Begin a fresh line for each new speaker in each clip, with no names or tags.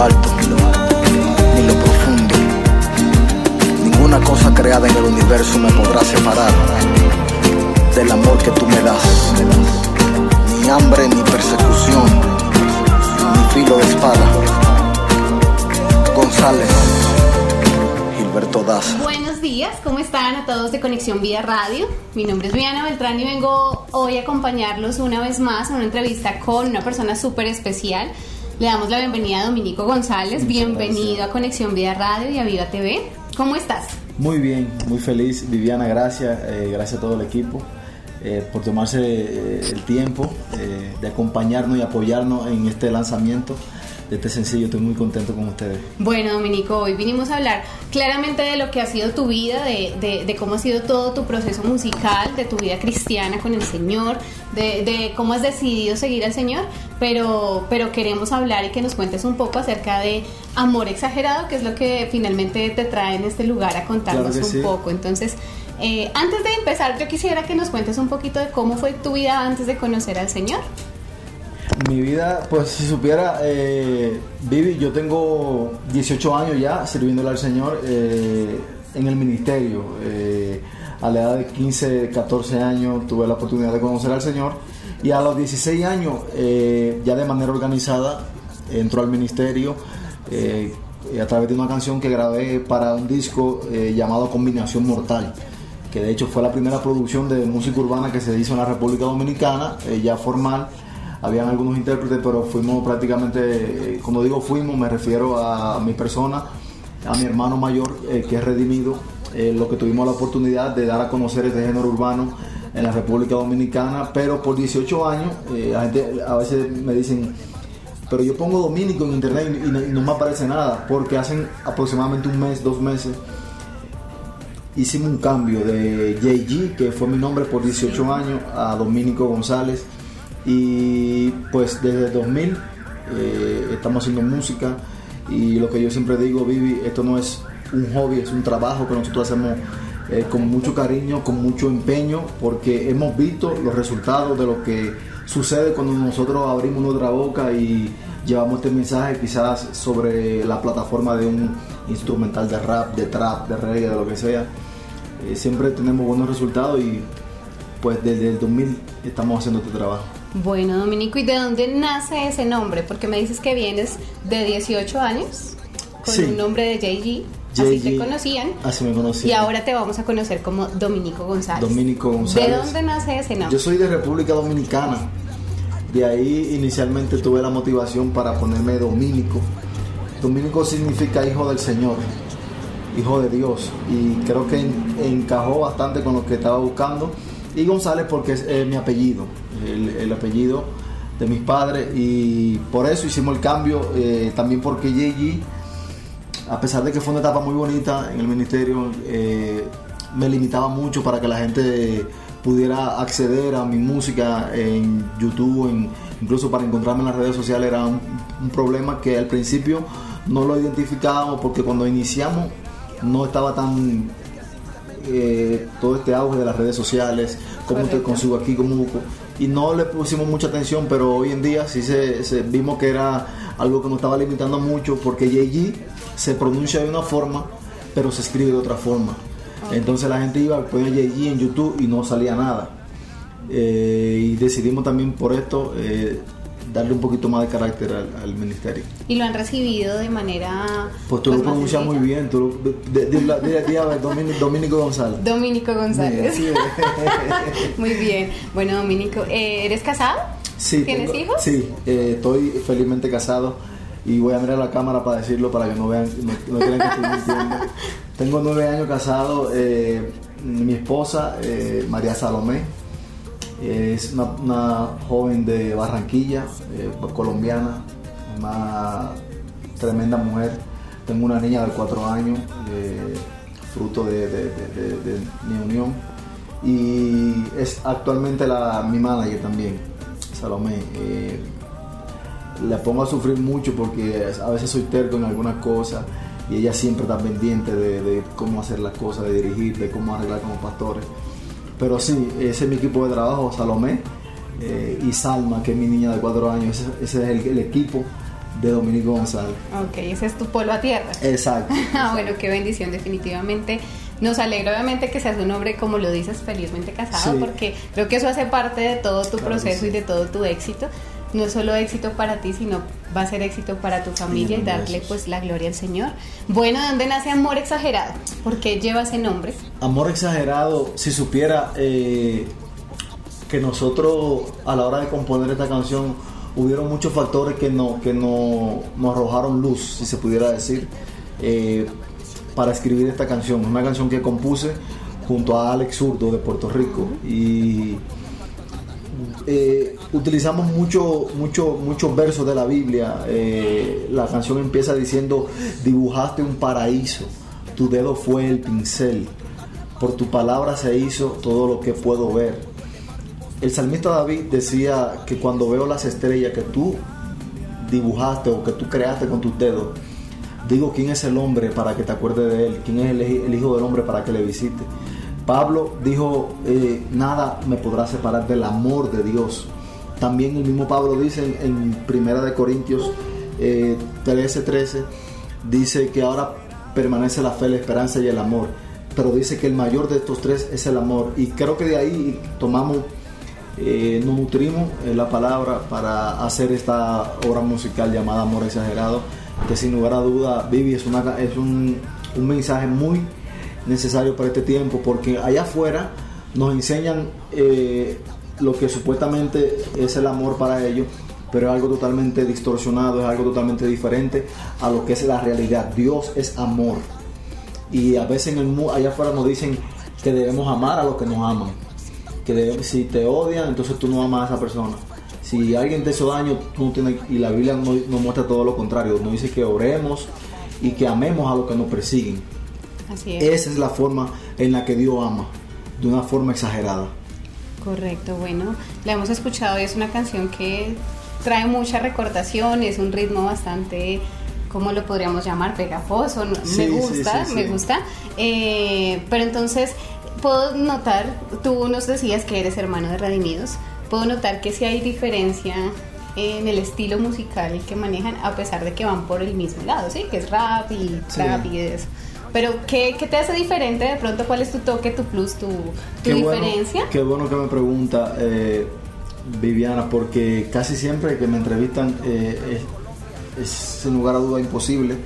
alto, ni lo profundo. Ninguna cosa creada en el universo me podrá separar del amor que tú me das. Ni hambre, ni persecución, ni filo de espada. González, Gilberto Daza.
Buenos días, ¿cómo están a todos de Conexión Vía Radio? Mi nombre es Viana Beltrán y vengo hoy a acompañarlos una vez más en una entrevista con una persona súper especial. Le damos la bienvenida a Dominico González. Bienvenido a Conexión Vía Radio y a Viva TV. ¿Cómo estás?
Muy bien, muy feliz. Viviana, gracias. eh, gracias a todo el equipo eh, por tomarse eh, el tiempo de acompañarnos y apoyarnos en este lanzamiento de este sencillo. Estoy muy contento con ustedes.
Bueno, Dominico, hoy vinimos a hablar claramente de lo que ha sido tu vida, de, de- de cómo ha sido todo tu proceso musical, de tu vida cristiana con el Señor, de, de cómo has decidido seguir al Señor, pero, pero queremos hablar y que nos cuentes un poco acerca de Amor Exagerado, que es lo que finalmente te trae en este lugar a contarnos
Claro
un
sí.
poco. Entonces, eh, antes de empezar, yo quisiera que nos cuentes un poquito de cómo fue tu vida antes de conocer al Señor.
Mi vida, pues si supiera, eh, yo tengo 18 años ya sirviéndole al Señor eh, en el ministerio. Eh, a la edad de 15, 14 años tuve la oportunidad de conocer al Señor y a los 16 años, eh, ya de manera organizada, entró al ministerio a través de una canción que grabé para un disco llamado Combinación Mortal que de hecho fue la primera producción de música urbana que se hizo en la República Dominicana, ya formal. Habían algunos intérpretes, pero fuimos prácticamente, eh, cuando digo fuimos, me refiero a mi persona, a mi hermano mayor, eh, que es redimido, eh, lo que tuvimos la oportunidad de dar a conocer este género urbano en la República Dominicana, pero por 18 años, la gente a veces me dicen, pero yo pongo dominico en internet y no, y no me aparece nada, porque hacen aproximadamente un mes, dos meses, hicimos un cambio de JG, que fue mi nombre por 18 años, a Dominico González. Y pues desde el 2000 eh, estamos haciendo música. Y lo que yo siempre digo, Vivi, esto no es un hobby, es un trabajo que nosotros hacemos eh, con mucho cariño, con mucho empeño, porque hemos visto los resultados de lo que sucede cuando nosotros abrimos nuestra boca y llevamos este mensaje quizás sobre la plataforma de un instrumental de rap, de trap, de reggae, de lo que sea. Eh, siempre tenemos buenos resultados y pues desde el 2000 estamos haciendo este trabajo.
Bueno, Dominico, ¿y de dónde nace ese nombre? Porque me dices que vienes de 18 años con
Sí.
un nombre de JG, así te conocían.
Así me conocí.
Y ahora te vamos a conocer como Dominico González.
Dominico González.
¿De dónde nace ese nombre?
Yo soy de República Dominicana. De ahí inicialmente tuve la motivación para ponerme Dominico. Dominico significa hijo del Señor, hijo de Dios. Y creo que en- encajó bastante con lo que estaba buscando. Y González porque es eh, mi apellido, el, el apellido de mis padres. Y por eso hicimos el cambio. eh, también porque JG a pesar de que fue una etapa muy bonita en el ministerio, eh, me limitaba mucho para que la gente pudiera acceder a mi música en YouTube, en- incluso para encontrarme en las redes sociales era un, un problema que al principio no lo identificábamos porque cuando iniciamos no estaba tan eh, todo este auge de las redes sociales, cómo te
Correcto.
consigo aquí, cómo y no le pusimos mucha atención, pero hoy en día sí se, se- vimos que era algo que nos estaba limitando mucho porque JG se pronuncia de una forma, pero se escribe de otra forma. Entonces la gente iba, ponía JG en YouTube y no salía nada. Eh, y decidimos también por esto eh, darle un poquito más de carácter al, al ministerio.
Y lo han recibido de manera...
Pues tú lo
más
pronuncias muy bien, tú lo, de, de- de- Dominico, Dominico González.
Dominico González.
Sí,
muy bien. Bueno, Dominico, eh, ¿eres casado?
Sí,
¿Tienes
tengo-
hijos?
Sí, eh, estoy felizmente casado y voy a mirar la cámara para decirlo para que no vean, no, no crean que estoy mintiendo. Tengo nueve años casado. eh, mi esposa, eh, María Salomé, es una, joven de Barranquilla, eh, colombiana, una tremenda mujer. Tengo una niña de cuatro años, eh, fruto de, mi unión. Y es actualmente la, mi manager también, Salomé. Eh, la pongo a sufrir mucho porque a veces soy terco en algunas cosas y ella siempre está pendiente de, cómo hacer las cosas, de dirigir, de cómo arreglar como pastores. Pero sí, ese es mi equipo de trabajo, Salomé eh, y Salma, que es mi niña de cuatro años. Ese, ese es el, el equipo de Dominico González.
Ok, ese es tu polo a tierra.
Exacto.
Ah, bueno, qué bendición, definitivamente. Nos alegra obviamente que seas un hombre, como lo dices, felizmente casado,
Sí.
porque creo que eso hace parte de todo tu
Claro
proceso
sí.
y de todo tu éxito. No es solo éxito para ti, sino va a ser éxito para tu familia y darle pues la gloria al Señor. Bueno, ¿de dónde nace Amor Exagerado? ¿Por qué lleva ese nombre?
Amor exagerado, si supiera eh, que nosotros a la hora de componer esta canción hubieron muchos factores que, no, que no, nos arrojaron luz, si se pudiera decir, eh, para escribir esta canción. Una canción que compuse junto a Alex Zurdo de Puerto Rico y eh, utilizamos mucho, mucho, muchos versos de la Biblia. Eh, la canción empieza diciendo, dibujaste un paraíso, tu dedo fue el pincel, por tu palabra se hizo todo lo que puedo ver. El salmista David decía que cuando veo las estrellas que tú dibujaste o que tú creaste con tus dedos, digo quién es el hombre para que te acuerdes de él, quién es el, el hijo del hombre para que le visite. Pablo dijo, eh, nada me podrá separar del amor de Dios. También el mismo Pablo dice en, en Primera de Corintios eh, 13, 13, dice que ahora permanece la fe, la esperanza y el amor. Pero dice que el mayor de estos tres es el amor. Y creo que de ahí tomamos, eh, nos nutrimos la palabra para hacer esta obra musical llamada Amor Exagerado. Que sin lugar a duda, Vivi, es, una, es un, un mensaje muy necesario para este tiempo, porque allá afuera nos enseñan eh, lo que supuestamente es el amor para ellos, pero es algo totalmente distorsionado, es algo totalmente diferente a lo que es la realidad. Dios es amor. Y a veces en el mu- allá afuera nos dicen que debemos amar a los que nos aman. Que si te odian, entonces tú no amas a esa persona. Si alguien te hizo daño, no y la Biblia nos, nos muestra todo lo contrario. Nos dice que oremos y que amemos a los que nos persiguen.
Así es.
Esa es la forma en la que Dios ama, de una forma exagerada.
Correcto, bueno, la hemos escuchado y es una canción que trae mucha recordación, es un ritmo bastante, ¿cómo lo podríamos llamar? Pegajoso,
Sí,
me gusta,
sí,
me
sí.
gusta. Eh, pero entonces, puedo notar, tú nos decías que eres hermano de Redimidos, puedo notar que sí hay diferencia en el estilo musical que manejan, a pesar de que van por el mismo lado, ¿sí? Que es rap y trap y eso. Pero, ¿qué, qué te hace diferente de pronto? ¿Cuál es tu toque, tu plus, tu, tu
Qué bueno-
diferencia?
qué bueno que me pregunta eh, Viviana, porque casi siempre que me entrevistan eh, es, es sin lugar a duda imposible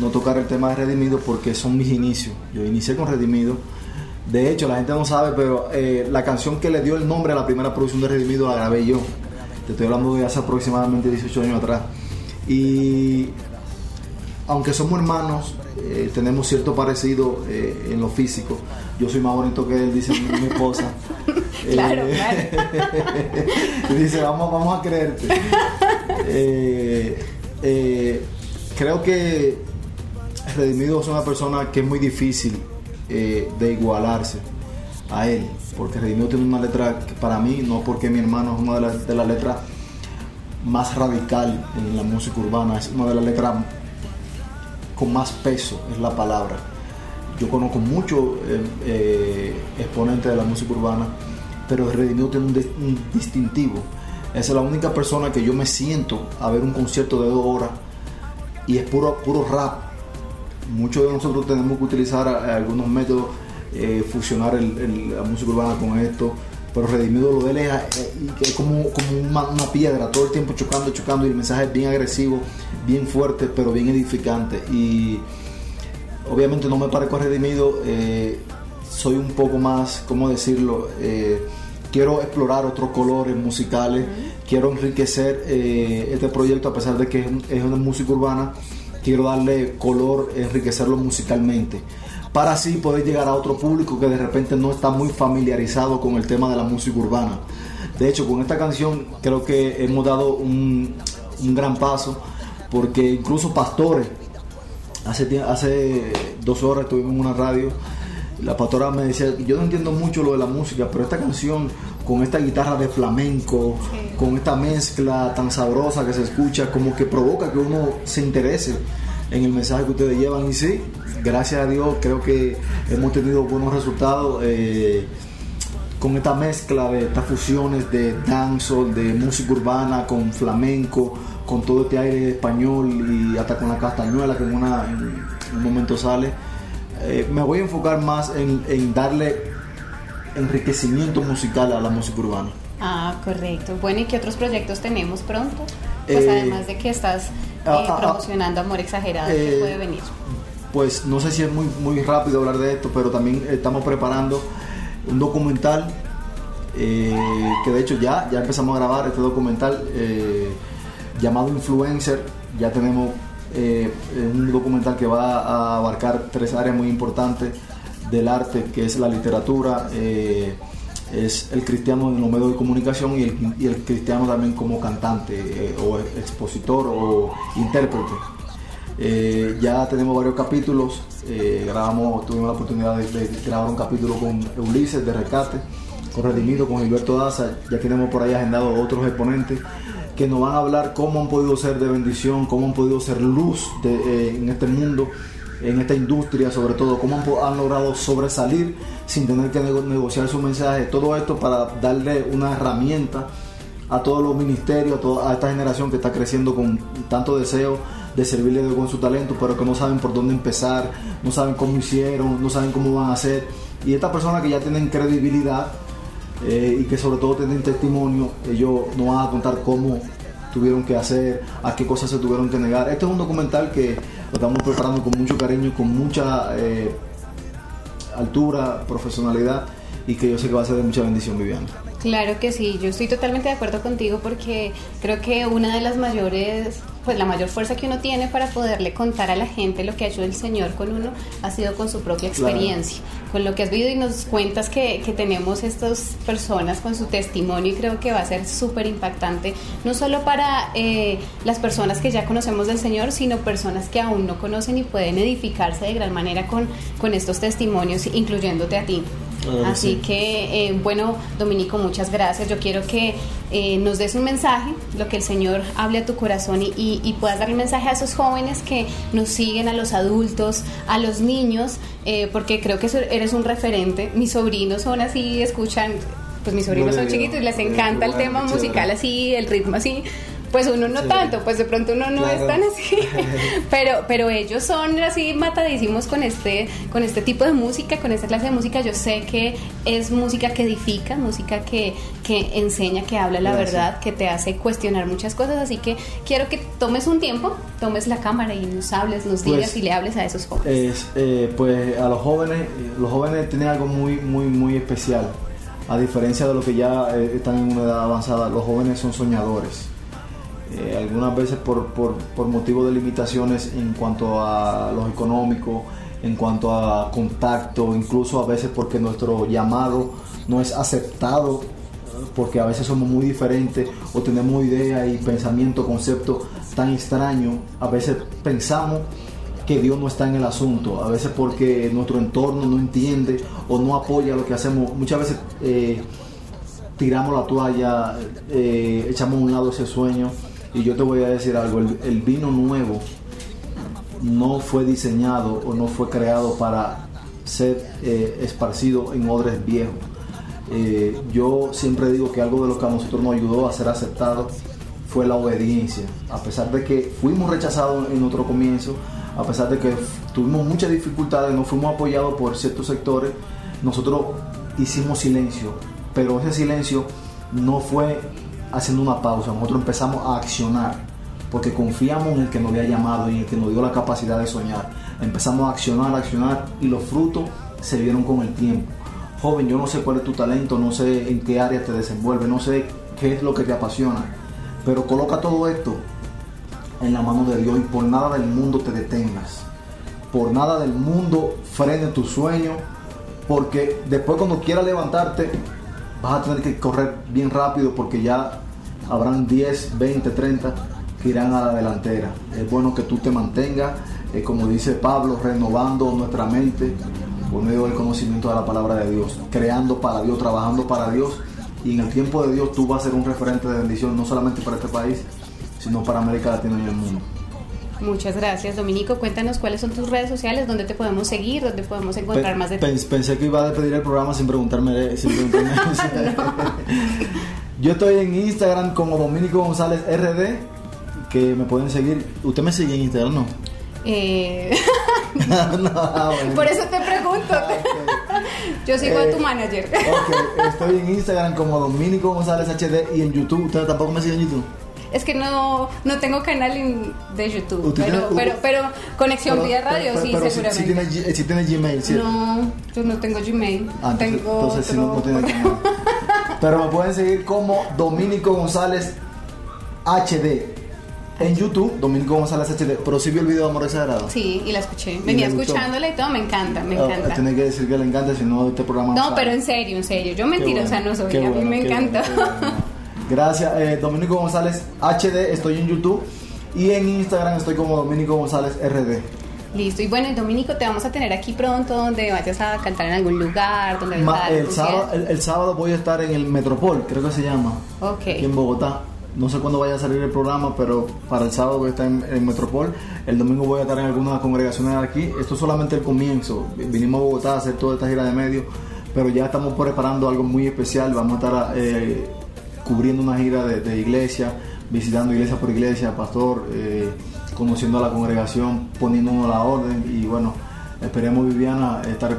no tocar el tema de Redimido porque son mis inicios. Yo inicié con Redimido. De hecho, la gente no sabe, pero eh, la canción que le dio el nombre a la primera producción de Redimido la grabé yo. Te estoy hablando de hace aproximadamente 18 años atrás. Y aunque somos hermanos, eh, tenemos cierto parecido eh, en lo físico. Yo soy más bonito que él, dice mi, mi esposa.
Claro,
Eh, dice, vamos, vamos a creerte. Creo que Redimido es una persona que es muy difícil de igualarse a él, porque Redimido tiene una letra que para mí, no porque mi hermano es una de las de las letras más radical en la música urbana, es una de las letras con más peso, es la palabra. Yo conozco muchos eh, eh, exponentes de la música urbana, pero Redimido tiene un, dis- un distintivo. Es la única persona que yo me siento a ver un concierto de dos horas y es puro, puro rap. Muchos de nosotros tenemos que utilizar eh, algunos métodos, fusionar el- la música urbana con esto, pero Redimido lo de él es, es como, como una, una piedra, todo el tiempo chocando, chocando, y el mensaje es bien agresivo, bien fuerte, pero bien edificante. Y obviamente no me parezco a Redimido, eh, soy un poco más, ¿cómo decirlo? Eh, quiero explorar otros colores musicales, quiero enriquecer eh, este proyecto a pesar de que es, es una música urbana, quiero darle color, enriquecerlo musicalmente, para así poder llegar a otro público que de repente no está muy familiarizado con el tema de la música urbana. De hecho, con esta canción creo que hemos dado un, un gran paso, porque incluso pastores, Hace, hace dos horas estuvimos en una radio. La pastora me decía, yo no entiendo mucho lo de la música, pero esta canción con esta guitarra de flamenco,
Sí.
con esta mezcla tan sabrosa que se escucha, como que provoca que uno se interese en el mensaje que ustedes llevan. Y sí, gracias a Dios creo que hemos tenido buenos resultados. eh, con esta mezcla de estas fusiones de dancehall, de música urbana con flamenco, con todo este aire español y hasta con la castañuela que en, una, un momento sale. Eh, me voy a enfocar más en, en darle enriquecimiento musical a la música urbana.
Ah, correcto. Bueno, ¿y qué otros proyectos tenemos pronto? Pues
Eh,
además de que estás eh,
ah, ah,
promocionando Amor Exagerado, ¿qué
eh,
puede venir?
Pues no sé si es muy, muy rápido hablar de esto, pero también estamos preparando un documental eh, que de hecho ya, ya empezamos a grabar este documental llamado Influencer. Ya tenemos un documental que va a abarcar tres áreas muy importantes del arte, que es la literatura, es el cristiano en los medios de comunicación y el, y el cristiano también como cantante eh, o expositor o intérprete. Eh, ya tenemos varios capítulos. eh, grabamos, tuvimos la oportunidad de, grabar un capítulo con Ulises de Rescate, con Redimido, con Gilberto Daza. Ya tenemos por ahí agendados otros exponentes que nos van a hablar cómo han podido ser de bendición, cómo han podido ser luz en este mundo, en esta industria, sobre todo, cómo han, logrado sobresalir sin tener que nego- negociar su mensaje. Todo esto para darle una herramienta a todos los ministerios, a, toda, esta generación que está creciendo con tanto deseo de servirle con su talento, pero que no saben por dónde empezar, no saben cómo hicieron, no saben cómo van a hacer. Y estas personas que ya tienen credibilidad eh, y que sobre todo tienen testimonio, ellos nos van a contar cómo tuvieron que hacer, a qué cosas se tuvieron que negar. Este es un documental que lo estamos preparando con mucho cariño, con mucha eh, altura, profesionalidad y que yo sé que va a ser de mucha bendición, Viviana.
Claro que sí, yo estoy totalmente de acuerdo contigo porque creo que una de las mayores, pues la mayor fuerza que uno tiene para poderle contar a la gente lo que ha hecho el Señor con uno ha sido con su propia
Claro.
experiencia, con lo que has vivido y nos cuentas que, que tenemos estas personas con su testimonio y creo que va a ser súper impactante, no solo para eh, las personas que ya conocemos del Señor, sino personas que aún no conocen y pueden edificarse de gran manera con, con estos testimonios, incluyéndote a ti. Así
sí.
que, eh, bueno, Dominico, muchas gracias. Yo quiero que eh, nos des un mensaje, lo que el Señor hable a tu corazón y, y- y puedas dar el mensaje a esos jóvenes que nos siguen, a los adultos, a los niños, eh, porque creo que eres un referente. Mis sobrinos son así, escuchan, pues mis sobrinos son chiquitos y les
bueno,
encanta el tema musical así, el ritmo así. Pues uno no
Sí.
tanto, pues de pronto uno no
Claro.
es tan así. pero, pero ellos son así matadísimos con este, con este tipo de música, con esta clase de música. Yo sé que es música que edifica, música que, que enseña, que habla la
Gracias.
verdad, que te hace cuestionar muchas cosas. Así que quiero que tomes un tiempo, tomes la cámara y nos hables, nos
Pues,
digas y le hables a esos jóvenes.
Es, eh, pues a los jóvenes, los jóvenes tienen algo muy, muy, muy especial. A diferencia de los que ya eh, están en una edad avanzada, los jóvenes son soñadores. Eh, algunas veces por, por, por motivo de limitaciones en cuanto a lo económico, en cuanto a contacto, incluso a veces porque nuestro llamado no es aceptado, porque a veces somos muy diferentes o tenemos ideas y pensamientos, conceptos tan extraños, a veces pensamos que Dios no está en el asunto, a veces porque nuestro entorno no entiende o no apoya lo que hacemos, muchas veces eh, tiramos la toalla, eh, echamos a un lado ese sueño y yo te voy a decir algo, el, vino nuevo no fue diseñado o no fue creado para ser eh, esparcido en odres viejos. Eh, yo siempre digo que algo de lo que a nosotros nos ayudó a ser aceptados fue la obediencia. A pesar de que fuimos rechazados en otro comienzo, a pesar de que tuvimos muchas dificultades, no fuimos apoyados por ciertos sectores, nosotros hicimos silencio. Pero ese silencio no fue haciendo una pausa, nosotros empezamos a accionar porque confiamos en el que nos había llamado y en el que nos dio la capacidad de soñar. Empezamos a accionar, accionar y los frutos se vieron con el tiempo. Joven, yo no sé cuál es tu talento, no sé en qué área te desenvuelves, no sé qué es lo que te apasiona, pero coloca todo esto en la mano de Dios y por nada del mundo te detengas. Por nada del mundo frene tu sueño, porque después cuando quieras levantarte vas a tener que correr bien rápido porque ya habrán 10, 20, 30 que irán a la delantera. Es bueno que tú te mantengas, eh, como dice Pablo, renovando nuestra mente por medio del conocimiento de la palabra de Dios, creando para Dios, trabajando para Dios. Y en el tiempo de Dios tú vas a ser un referente de bendición, no solamente para este país, sino para América Latina y el mundo.
Muchas gracias, Dominico. Cuéntanos cuáles son tus redes sociales, dónde te podemos seguir, dónde podemos encontrar
Pe-
más de ti.
pens- Pensé que iba a despedir el programa sin preguntarme. Sin preguntarme. Yo estoy en Instagram como Dominico González RD, que me pueden seguir. ¿Usted me sigue en Instagram, no?
Eh,
no, ah, bueno.
por eso te pregunto.
Ah.
Yo sigo a
Eh,
tu manager.
Ok, estoy en Instagram como Dominico González HD y en YouTube. ¿Usted tampoco me sigue en YouTube?
Es que no, no tengo canal en- de YouTube,
¿Usted
pero,
tiene-
pero, pero Conexión Vida Radio
pero-
sí,
pero si-
seguramente.
Si, G- si tiene Gmail, ¿cierto?
No, yo no tengo Gmail.
Ah, entonces,
tengo
entonces sí, no, no
otro-
tiene Gmail. Pero me pueden seguir como Dominico González HD. En YouTube, Dominico González HD. Pero sí vi el video de Amor Exagerado.
Sí, y la escuché.
¿Y
Venía escuchándola y todo, me encanta, me
Ah,
encanta.
Tiene que decir que le encanta, si no, este programa
No,
sale.
pero en serio, en serio. Yo
Qué
mentirosa
bueno,
no soy, a mí me encanta.
bueno. Gracias, eh, Dominico González HD, estoy en YouTube y en Instagram estoy como Dominico González RD.
Listo, y bueno, y Dominico, te vamos a tener aquí pronto donde vayas a cantar en algún lugar, donde a
Ma-
dar
el, sábado, el sábado voy a estar en el Metropol, creo que se llama,
Ok.
aquí en Bogotá. No sé cuándo vaya a salir el programa, pero para el sábado voy a estar en, en Metropol. El domingo voy a estar en algunas congregaciones aquí. Esto es solamente el comienzo. Vinimos a Bogotá a hacer toda esta gira de medios, pero ya estamos preparando algo muy especial. Vamos a estar eh, cubriendo una gira de, de iglesia, visitando iglesia por iglesia, pastor, eh, conociendo a la congregación, poniéndonos a la orden. Y bueno, esperemos, Viviana, estar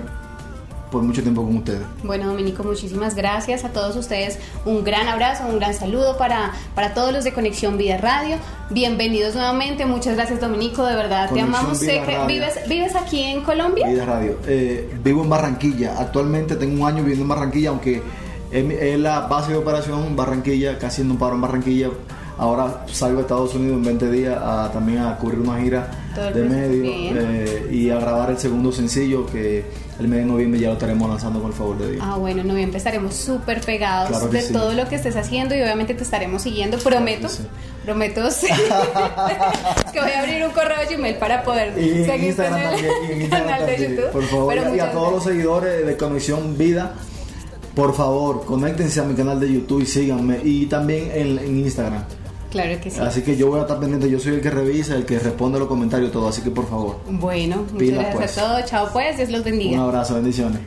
por mucho tiempo con ustedes.
Bueno, Dominico, muchísimas gracias a todos ustedes. Un gran abrazo, un gran saludo para, para todos los de Conexión Vida Radio. Bienvenidos nuevamente. Muchas gracias, Dominico. De verdad,
Conexión
te amamos.
Vida
Sé que
Radio.
vives, vives aquí en Colombia.
Vida Radio. Eh, vivo en Barranquilla. Actualmente tengo un año viviendo en Barranquilla, aunque es, la base de operación Barranquilla, casi no paro en Barranquilla. Ahora salgo a Estados Unidos en 20 días a, también a cubrir una gira de medio eh, y a grabar el segundo sencillo que el mes de noviembre ya lo estaremos lanzando con el favor de Dios.
Ah, bueno, en noviembre estaremos súper pegados
Claro
de
sí.
todo lo que estés haciendo y obviamente te estaremos siguiendo. Prometo,
sí.
prometo sí. que voy a abrir un correo Gmail para poder
Y en Instagram también, y en Instagram
canal de YouTube.
por favor. Y a todos los seguidores de Conexión Vida, por favor, conéctense a mi canal de YouTube y síganme. Y también en, en Instagram.
Claro que sí.
Así que yo voy a estar pendiente, yo soy el que revisa, el que responde los comentarios, todo. Así que por favor,
Bueno, muchas
Pilas,
gracias
pues.
a todos. Chao pues, Dios los bendiga.
un abrazo, bendiciones.